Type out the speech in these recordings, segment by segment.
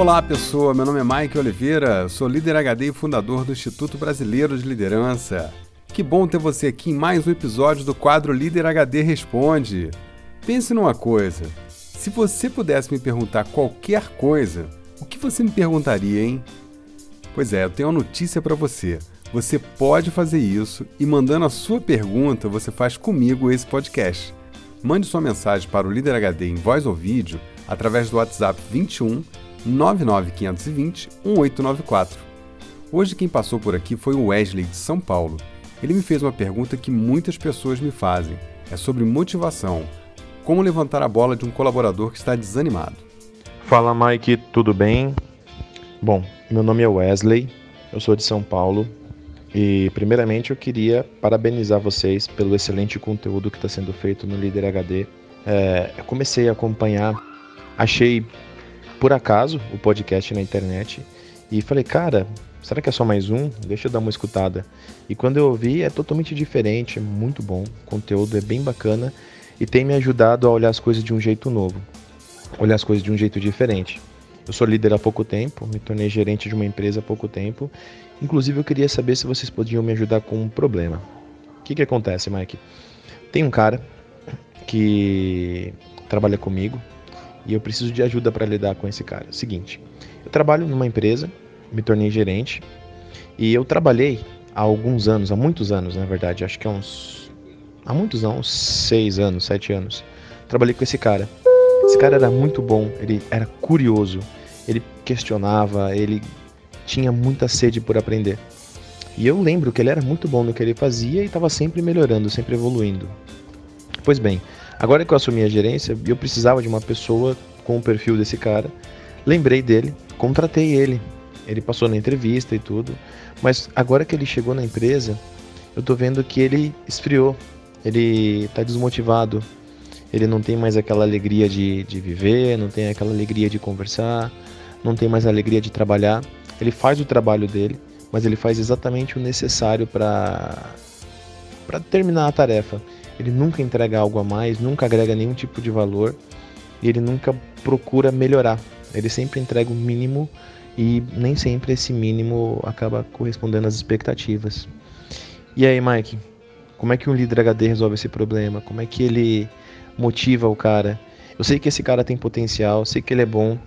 Olá pessoa, meu nome é Mike Oliveira, sou líder HD e fundador do Instituto Brasileiro de Liderança. Que bom ter você aqui em mais um episódio do quadro Líder HD Responde. Pense numa coisa: se você pudesse me perguntar qualquer coisa, o que você me perguntaria, hein? Pois é, eu tenho uma notícia para você. Você pode fazer isso e mandando a sua pergunta, você faz comigo esse podcast. Mande sua mensagem para o Líder HD em voz ou vídeo através do WhatsApp 21 99520 1894. Hoje quem passou por aqui foi o Wesley de São Paulo. Ele me fez uma pergunta que muitas pessoas me fazem. É sobre motivação. Como levantar a bola de um colaborador que está desanimado. Fala Mike, tudo bem? Bom, meu nome é Wesley, eu sou de São Paulo e primeiramente eu queria parabenizar vocês pelo excelente conteúdo que está sendo feito no Líder HD. É, eu comecei a acompanhar, achei por acaso o podcast na internet e falei, cara, será que é só mais um? Deixa eu dar uma escutada. E quando eu ouvi é totalmente diferente, é muito bom, o conteúdo é bem bacana e tem me ajudado a olhar as coisas de um jeito novo, olhar as coisas de um jeito diferente. Eu sou líder há pouco tempo, me tornei gerente de uma empresa há pouco tempo. Inclusive, eu queria saber se vocês podiam me ajudar com um problema. O que, que acontece, Mike? Tem um cara que trabalha comigo e eu preciso de ajuda para lidar com esse cara. Seguinte, eu trabalho numa empresa, me tornei gerente e eu trabalhei há alguns anos, há muitos anos, na verdade, acho que há uns há muitos anos, seis anos, sete anos, trabalhei com esse cara. Esse cara era muito bom, ele era curioso, ele questionava, ele tinha muita sede por aprender. E eu lembro que ele era muito bom no que ele fazia e estava sempre melhorando, sempre evoluindo. Pois bem, agora que eu assumi a gerência, eu precisava de uma pessoa com o perfil desse cara. Lembrei dele, contratei ele. Ele passou na entrevista e tudo, mas agora que ele chegou na empresa, eu tô vendo que ele esfriou, ele está desmotivado, ele não tem mais aquela alegria de, de viver, não tem aquela alegria de conversar, não tem mais alegria de trabalhar. Ele faz o trabalho dele, mas ele faz exatamente o necessário para terminar a tarefa. Ele nunca entrega algo a mais, nunca agrega nenhum tipo de valor e ele nunca procura melhorar. Ele sempre entrega o mínimo e nem sempre esse mínimo acaba correspondendo às expectativas. E aí, Mike, como é que um líder HD resolve esse problema? Como é que ele motiva o cara? Eu sei que esse cara tem potencial, sei que ele é bom,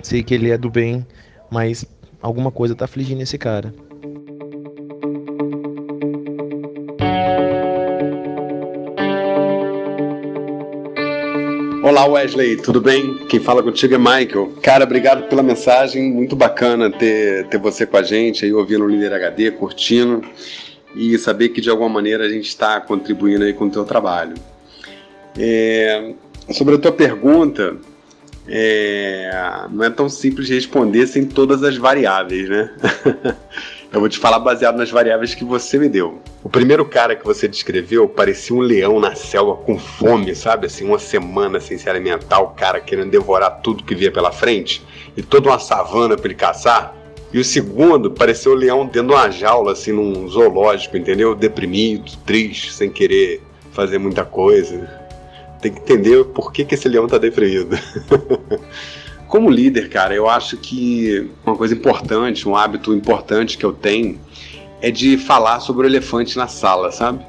sei que ele é do bem, mas alguma coisa tá afligindo esse cara. Olá Wesley, tudo bem? Quem fala contigo é Michael. Cara, obrigado pela mensagem, muito bacana ter, ter você com a gente aí ouvindo o Líder HD, curtindo e saber que de alguma maneira a gente está contribuindo aí com o teu trabalho. É, sobre a tua pergunta, é, não é tão simples de responder sem todas as variáveis, né? Eu vou te falar baseado nas variáveis que você me deu. O primeiro cara que você descreveu parecia um leão na selva com fome, sabe? Assim, uma semana sem se alimentar, o cara querendo devorar tudo que via pela frente e toda uma savana para ele caçar. E o segundo pareceu o leão dentro de uma jaula, assim, num zoológico, entendeu? Deprimido, triste, sem querer fazer muita coisa. Tem que entender por que, que esse leão tá deprimido. Como líder, cara, eu acho que uma coisa importante, um hábito importante que eu tenho é de falar sobre o elefante na sala, sabe?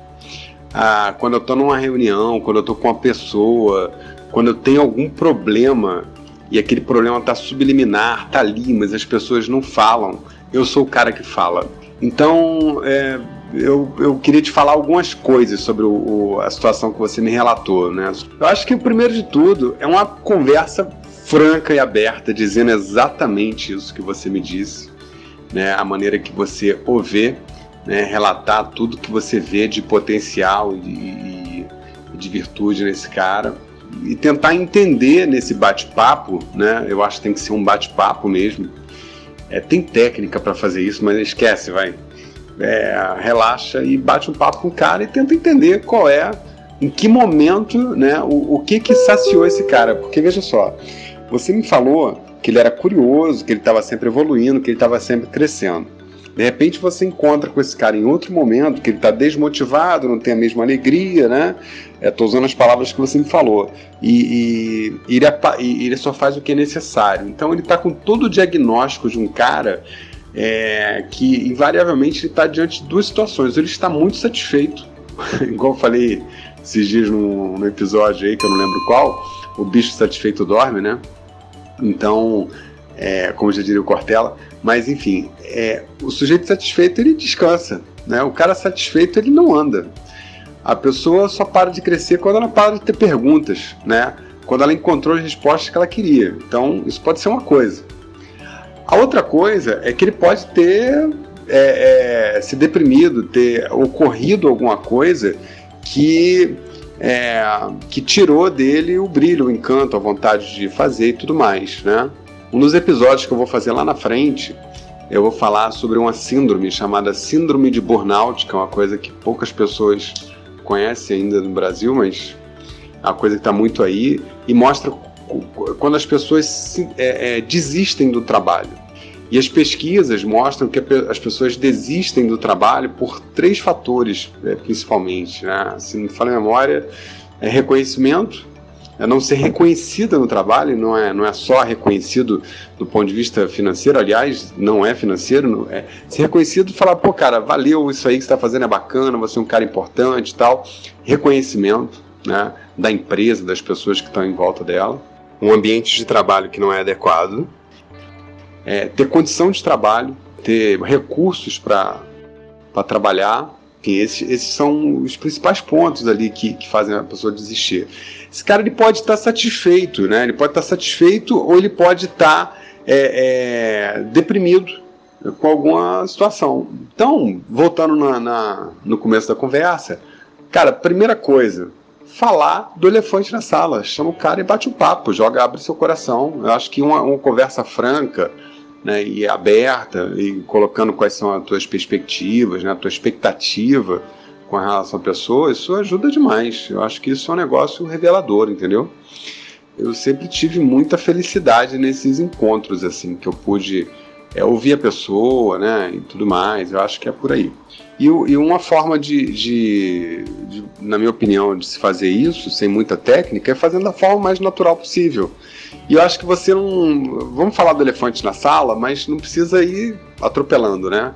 Ah, quando eu tô numa reunião, quando eu tô com uma pessoa, quando eu tenho algum problema e aquele problema está subliminar, está ali, mas as pessoas não falam. Eu sou o cara que fala. Então, é, eu, eu queria te falar algumas coisas sobre o, o, a situação que você me relatou. Né? Eu acho que o primeiro de tudo é uma conversa franca e aberta, dizendo exatamente isso que você me disse, né? a maneira que você o vê, né? relatar tudo que você vê de potencial e, e de virtude nesse cara e tentar entender nesse bate-papo, né? Eu acho que tem que ser um bate-papo mesmo. É, tem técnica para fazer isso, mas esquece, vai. É, relaxa e bate um papo com o cara e tenta entender qual é, em que momento, né? O, o que que saciou esse cara. Porque veja só, você me falou que ele era curioso, que ele estava sempre evoluindo, que ele estava sempre crescendo. De repente você encontra com esse cara em outro momento, que ele está desmotivado, não tem a mesma alegria, né? Estou é, usando as palavras que você me falou. E, e, ele, ele, só faz o que é necessário. Então ele está com todo o diagnóstico de um cara é, que invariavelmente ele está diante de duas situações. Ele está muito satisfeito, igual eu falei esses dias no, no episódio aí, que eu não lembro qual, o bicho satisfeito dorme, né? Então, é, como já diria o Cortella, mas enfim, é, o sujeito satisfeito ele descansa, né? O cara satisfeito ele não anda. A pessoa só para de crescer quando ela para de ter perguntas, né? Quando ela encontrou as respostas que ela queria. Então, isso pode ser uma coisa. A outra coisa é que ele pode ter é, é, se deprimido, ter ocorrido alguma coisa que é, que tirou dele o brilho, o encanto, a vontade de fazer e tudo mais, né? Um dos episódios que eu vou fazer lá na frente, eu vou falar sobre uma síndrome chamada síndrome de burnout, que é uma coisa que poucas pessoas conhecem ainda no Brasil, mas é uma coisa que está muito aí e mostra quando as pessoas se, é, é, desistem do trabalho. E as pesquisas mostram que as pessoas desistem do trabalho por três fatores, é, principalmente. Né? Se não me a memória, é reconhecimento, é não ser reconhecida no trabalho, não é, não é só reconhecido do ponto de vista financeiro, aliás, não é financeiro, não é ser reconhecido e falar, pô, cara, valeu isso aí que você está fazendo, é bacana, você é um cara importante e tal. Reconhecimento né, da empresa, das pessoas que estão em volta dela. Um ambiente de trabalho que não é adequado. É, ter condição de trabalho, ter recursos para trabalhar, enfim, esses, esses, são os principais pontos ali que, que fazem a pessoa desistir. Esse cara ele pode estar satisfeito, né? Ele pode estar satisfeito ou ele pode estar é, é, deprimido com alguma situação. Então, voltando na, na, no começo da conversa, cara, primeira coisa, falar do elefante na sala. Chama o cara e bate o papo, joga, abre seu coração. Eu acho que uma, uma conversa franca, né, e aberta e colocando quais são as tuas perspectivas, né, a tua expectativa com relação à pessoa, isso ajuda demais. Eu acho que isso é um negócio revelador, entendeu? Eu sempre tive muita felicidade nesses encontros, assim, que eu pude é, ouvir a pessoa, né, e tudo mais. Eu acho que é por aí. E, e uma forma de, de, de, na minha opinião, de se fazer isso sem muita técnica é fazendo da forma mais natural possível. E eu acho que você não. Vamos falar do elefante na sala, mas não precisa ir atropelando, né?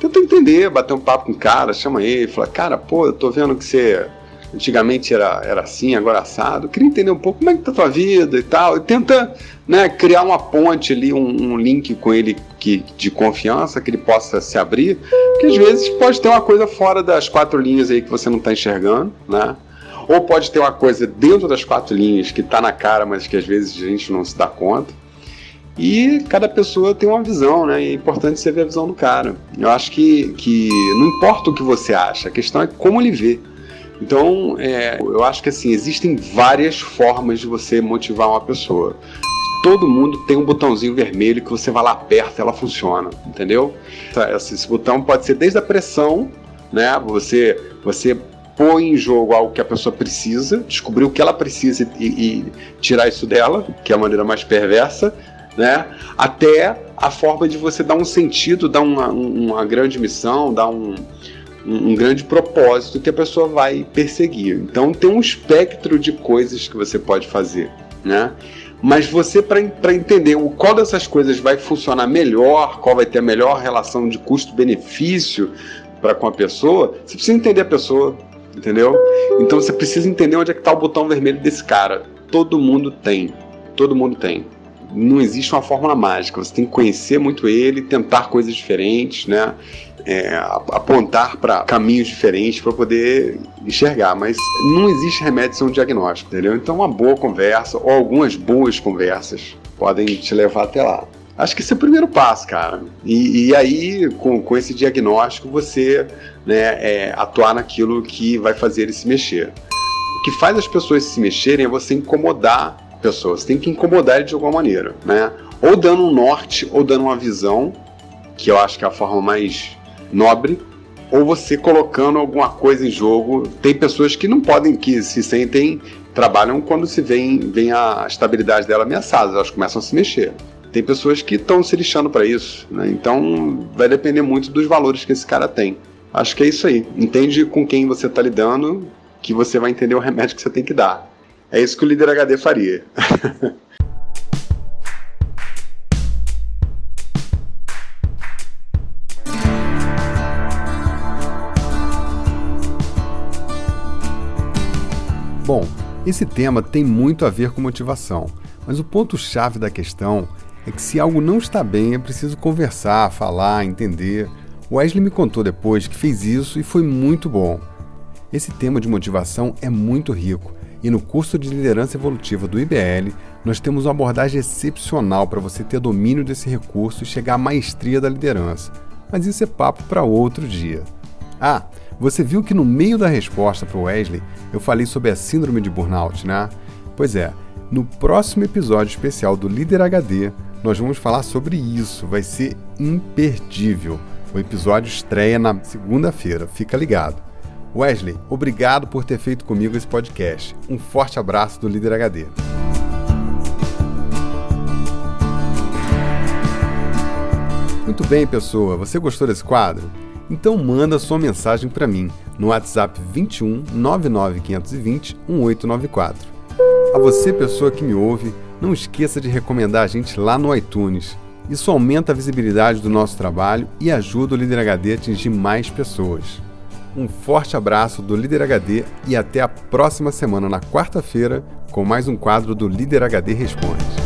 Tenta entender, bater um papo com o cara, chama ele, fala, cara, pô, eu tô vendo que você antigamente era, era assim, agora assado. Queria entender um pouco como é que tá a tua vida e tal. E tenta né, criar uma ponte ali, um, um, link com ele que, de confiança, que ele possa se abrir. Porque às vezes pode ter uma coisa fora das quatro linhas aí que você não está enxergando, né? Ou pode ter uma coisa dentro das quatro linhas que está na cara, mas que às vezes a gente não se dá conta. E cada pessoa tem uma visão, né? E é importante você ver a visão do cara. Eu acho que, que não importa o que você acha, a questão é como ele vê. Então, é, eu acho que assim, existem várias formas de você motivar uma pessoa. Todo mundo tem um botãozinho vermelho que você vai lá perto e ela funciona, entendeu? Esse botão pode ser desde a pressão, né? Você, você põe em jogo algo que a pessoa precisa, descobrir o que ela precisa e, e tirar isso dela, que é a maneira mais perversa, né? Até a forma de você dar um sentido, dar uma, uma grande missão, dar um, um, grande propósito que a pessoa vai perseguir. Então tem um espectro de coisas que você pode fazer, né? Mas você, para entender o qual dessas coisas vai funcionar melhor, qual vai ter a melhor relação de custo-benefício para com a pessoa, você precisa entender a pessoa, entendeu? Então você precisa entender onde é que está o botão vermelho desse cara. Todo mundo tem, todo mundo tem. Não existe uma fórmula mágica. Você tem que conhecer muito ele, tentar coisas diferentes, né? É, apontar para caminhos diferentes para poder enxergar, mas não existe remédio sem um diagnóstico, entendeu? Então, uma boa conversa ou algumas boas conversas podem te levar até lá. Acho que esse é o primeiro passo, cara. E, e aí, com, com esse diagnóstico, você né, é, atuar naquilo que vai fazer ele se mexer. O que faz as pessoas se mexerem é você incomodar pessoas. Você tem que incomodar ele de alguma maneira, né? Ou dando um norte, ou dando uma visão, que eu acho que é a forma mais nobre, ou você colocando alguma coisa em jogo. Tem pessoas que não podem, que se sentem, trabalham quando se vem, vem a estabilidade dela ameaçada, elas começam a se mexer. Tem pessoas que estão se lixando para isso, né? Então vai depender muito dos valores que esse cara tem. Acho que é isso aí. Entende com quem você está lidando, que você vai entender o remédio que você tem que dar. É isso que o líder HD faria. Bom, esse tema tem muito a ver com motivação, mas o ponto-chave da questão é que se algo não está bem, é preciso conversar, falar, entender. O Wesley me contou depois que fez isso e foi muito bom. Esse tema de motivação é muito rico e no curso de liderança evolutiva do IBL nós temos uma abordagem excepcional para você ter domínio desse recurso e chegar à maestria da liderança. Mas isso é papo para outro dia. Ah, você viu que no meio da resposta para o Wesley eu falei sobre a síndrome de burnout, né? Pois é, no próximo episódio especial do Líder HD nós vamos falar sobre isso, vai ser imperdível. O episódio estreia na segunda-feira, fica ligado. Wesley, obrigado por ter feito comigo esse podcast. Um forte abraço do Líder HD. Muito bem, pessoa, você gostou desse quadro? Então manda sua mensagem para mim no WhatsApp 21 99520 1894. A você, pessoa que me ouve, não esqueça de recomendar a gente lá no iTunes. Isso aumenta a visibilidade do nosso trabalho e ajuda o Líder HD a atingir mais pessoas. Um forte abraço do Líder HD e até a próxima semana, na quarta-feira, com mais um quadro do Líder HD Responde.